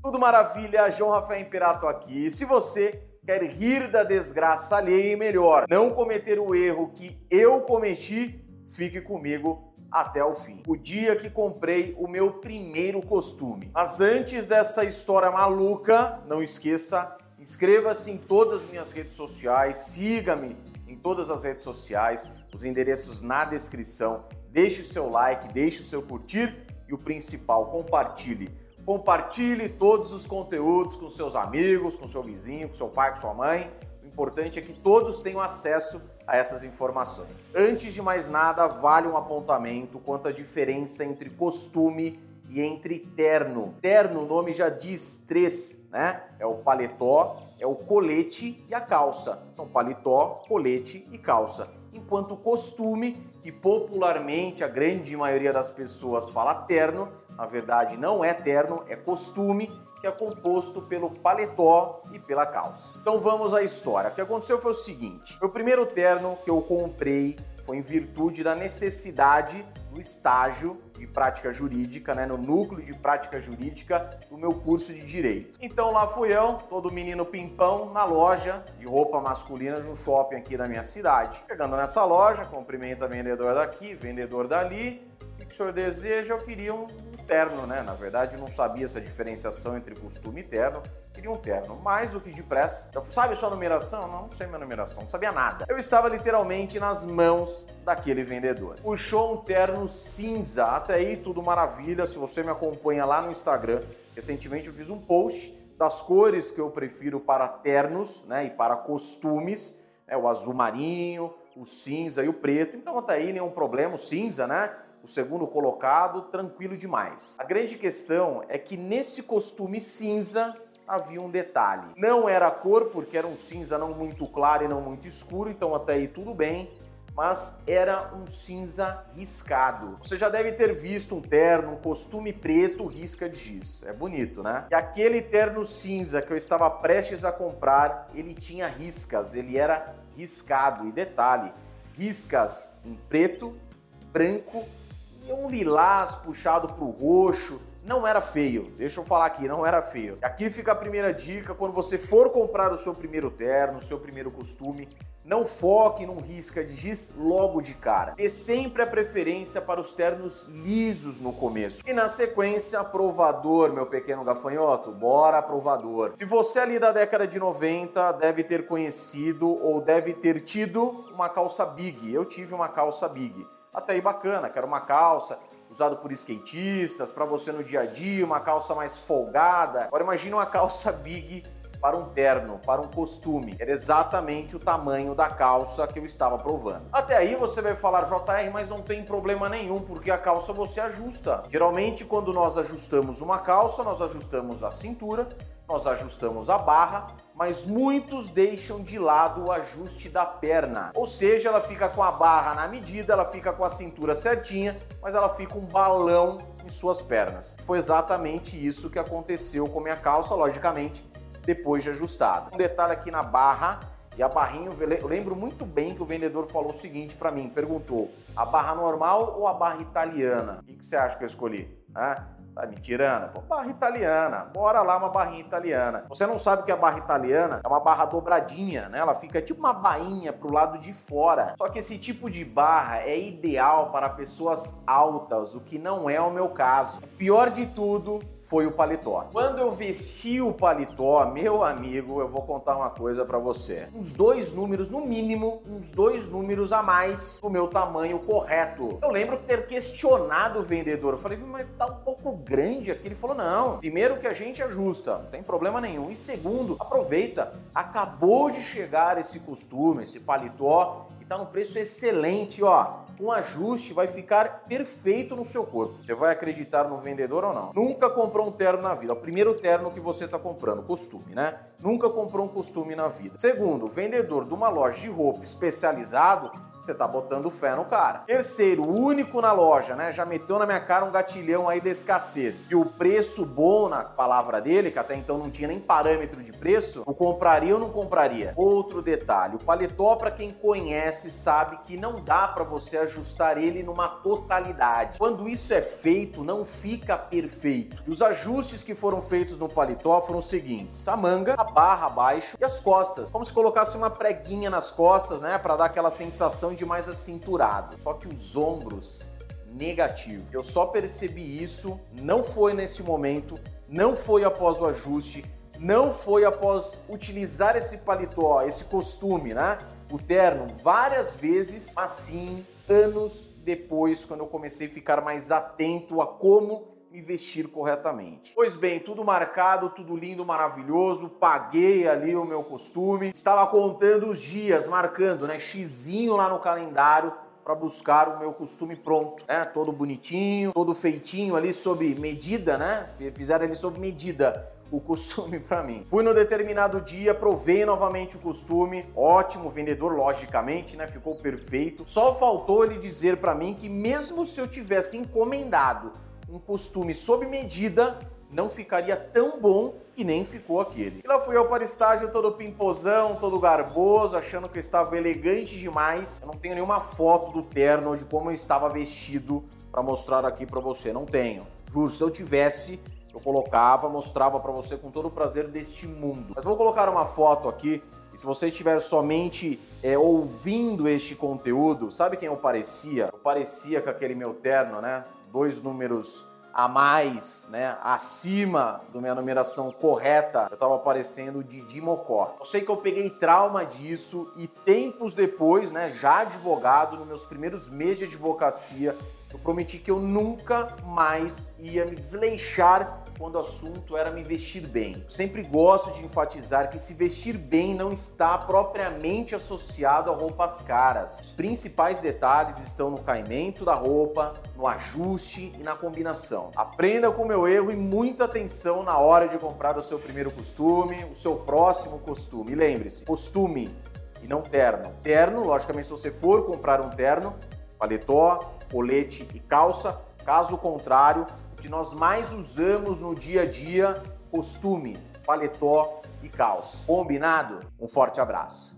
Tudo maravilha, João Rafael Imperato aqui. Se você quer rir da desgraça alheia e melhor, não cometer o erro que eu cometi, fique comigo até o fim. O dia que comprei o meu primeiro costume. Mas antes dessa história maluca, não esqueça, inscreva-se em todas as minhas redes sociais, siga-me em todas as redes sociais, os endereços na descrição. Deixe o seu like, deixe o seu curtir e o principal, compartilhe. Compartilhe todos os conteúdos com seus amigos, com seu vizinho, com seu pai, com sua mãe. O importante é que todos tenham acesso a essas informações. Antes de mais nada, vale um apontamento quanto à diferença entre costume e entre terno. Terno, o nome já diz três, né? É o paletó, é o colete e a calça. Então, paletó, colete e calça. Enquanto costume, que popularmente a grande maioria das pessoas fala terno, na verdade não é terno, é costume, que é composto pelo paletó e pela calça. Então vamos à história. O que aconteceu foi o seguinte: o primeiro terno que eu comprei foi em virtude da necessidade do estágio de prática jurídica, né, no núcleo de prática jurídica do meu curso de direito. Então lá fui eu, todo menino pimpão, na loja de roupa masculina de um shopping aqui da minha cidade. Chegando nessa loja, cumprimenta vendedor daqui, vendedor dali. O que o senhor deseja? Eu queria um terno, né? Na verdade, não sabia essa diferenciação entre costume e terno. Queria um terno, mais do que depressa. Eu, sabe sua numeração? Não, não sei minha numeração, não sabia nada. Eu estava literalmente nas mãos daquele vendedor. Puxou um terno cinza, até aí tudo maravilha. Se você me acompanha lá no Instagram, recentemente eu fiz um post das cores que eu prefiro para ternos, né, e para costumes, né, o azul marinho, o cinza e o preto. Então até aí nenhum problema, o cinza, né? O segundo colocado, tranquilo demais. A grande questão é que nesse costume cinza havia um detalhe. Não era a cor, porque era um cinza não muito claro e não muito escuro, então até aí tudo bem, mas era um cinza riscado. Você já deve ter visto um terno, um costume preto, risca de giz. É bonito, né? E aquele terno cinza que eu estava prestes a comprar, ele tinha riscas, ele era riscado. E detalhe, riscas em preto, branco um lilás puxado para o roxo. Não era feio, deixa eu falar aqui, não era feio. Aqui fica a primeira dica: quando você for comprar o seu primeiro terno, o seu primeiro costume, não foque num risca de giz logo de cara. Dê sempre a preferência para os ternos lisos no começo. E na sequência, aprovador, meu pequeno gafanhoto. Bora, aprovador. Se você é ali da década de 90 deve ter conhecido ou deve ter tido uma calça big. Eu tive uma calça big até aí bacana, que era uma calça usado por skatistas, para você no dia a dia, uma calça mais folgada. Agora imagine uma calça big para um terno, para um costume. Era exatamente o tamanho da calça que eu estava provando. Até aí você vai falar, JR, mas não tem problema nenhum, porque a calça você ajusta. Geralmente, quando nós ajustamos uma calça, nós ajustamos a cintura, nós ajustamos a barra, mas muitos deixam de lado o ajuste da perna. Ou seja, ela fica com a barra na medida, ela fica com a cintura certinha, mas ela fica um balão em suas pernas. Foi exatamente isso que aconteceu com minha calça, logicamente depois de ajustado. Um detalhe aqui na barra, e a barrinha, eu lembro muito bem que o vendedor falou o seguinte para mim, perguntou, a barra normal ou a barra italiana? O que, que você acha que eu escolhi? Tá me tirando? Pô, barra italiana. Bora lá uma barrinha italiana. Você não sabe que a barra italiana é uma barra dobradinha, né? Ela fica tipo uma bainha pro lado de fora. Só que esse tipo de barra é ideal para pessoas altas, o que não é o meu caso. O pior de tudo foi o paletó. Quando eu vesti o paletó, meu amigo, eu vou contar uma coisa para você. Uns dois números, no mínimo, uns dois números a mais do meu tamanho correto. Eu lembro ter questionado o vendedor. Eu falei, mas tá um pouco grande aqui. Ele falou, não. Primeiro que a gente ajusta, não tem problema nenhum. E segundo, aproveita. Acabou de chegar esse costume, esse paletó, tá num preço excelente, ó um ajuste vai ficar perfeito no seu corpo. Você vai acreditar no vendedor ou não? Nunca comprou um terno na vida. O primeiro terno que você está comprando, costume, né? Nunca comprou um costume na vida. Segundo, vendedor de uma loja de roupa especializado você tá botando fé no cara. Terceiro, único na loja, né? Já meteu na minha cara um gatilhão aí de escassez. E o preço bom na palavra dele, que até então não tinha nem parâmetro de preço, eu compraria ou não compraria? Outro detalhe, o paletó para quem conhece sabe que não dá para você ajustar ele numa totalidade. Quando isso é feito, não fica perfeito. E os ajustes que foram feitos no paletó foram os seguintes: a manga, a barra abaixo e as costas. Como se colocasse uma preguinha nas costas, né, para dar aquela sensação de mais acinturado. Só que os ombros negativo. Eu só percebi isso, não foi neste momento, não foi após o ajuste, não foi após utilizar esse paletó, esse costume, né? O terno várias vezes, mas sim anos depois, quando eu comecei a ficar mais atento a como me vestir corretamente. Pois bem, tudo marcado, tudo lindo, maravilhoso, paguei ali o meu costume, estava contando os dias, marcando, né, xizinho lá no calendário para buscar o meu costume pronto, né, todo bonitinho, todo feitinho ali sob medida, né, fizeram ali sob medida o costume para mim. Fui no determinado dia, provei novamente o costume, ótimo vendedor, logicamente, né? Ficou perfeito. Só faltou ele dizer para mim que mesmo se eu tivesse encomendado um costume sob medida, não ficaria tão bom e nem ficou aquele. E lá fui eu para estágio todo pimposão, todo garboso, achando que eu estava elegante demais. Eu não tenho nenhuma foto do terno de como eu estava vestido para mostrar aqui para você, não tenho. Juro, se eu tivesse, eu colocava, mostrava para você com todo o prazer deste mundo. Mas vou colocar uma foto aqui e se você estiver somente é, ouvindo este conteúdo, sabe quem eu parecia? Eu parecia com aquele meu terno, né? Dois números a mais, né, acima da minha numeração correta, eu estava aparecendo de Mocó. Eu sei que eu peguei trauma disso e tempos depois, né, já advogado, nos meus primeiros meses de advocacia, eu prometi que eu nunca mais ia me desleixar quando o assunto era me vestir bem. Sempre gosto de enfatizar que se vestir bem não está propriamente associado a roupas caras. Os principais detalhes estão no caimento da roupa, no ajuste e na combinação. Aprenda com o meu erro e muita atenção na hora de comprar o seu primeiro costume, o seu próximo costume. Lembre-se, costume e não terno. Terno, logicamente, se você for comprar um terno, paletó, colete e calça. Caso contrário, que nós mais usamos no dia a dia, costume, paletó e calça. Combinado? Um forte abraço.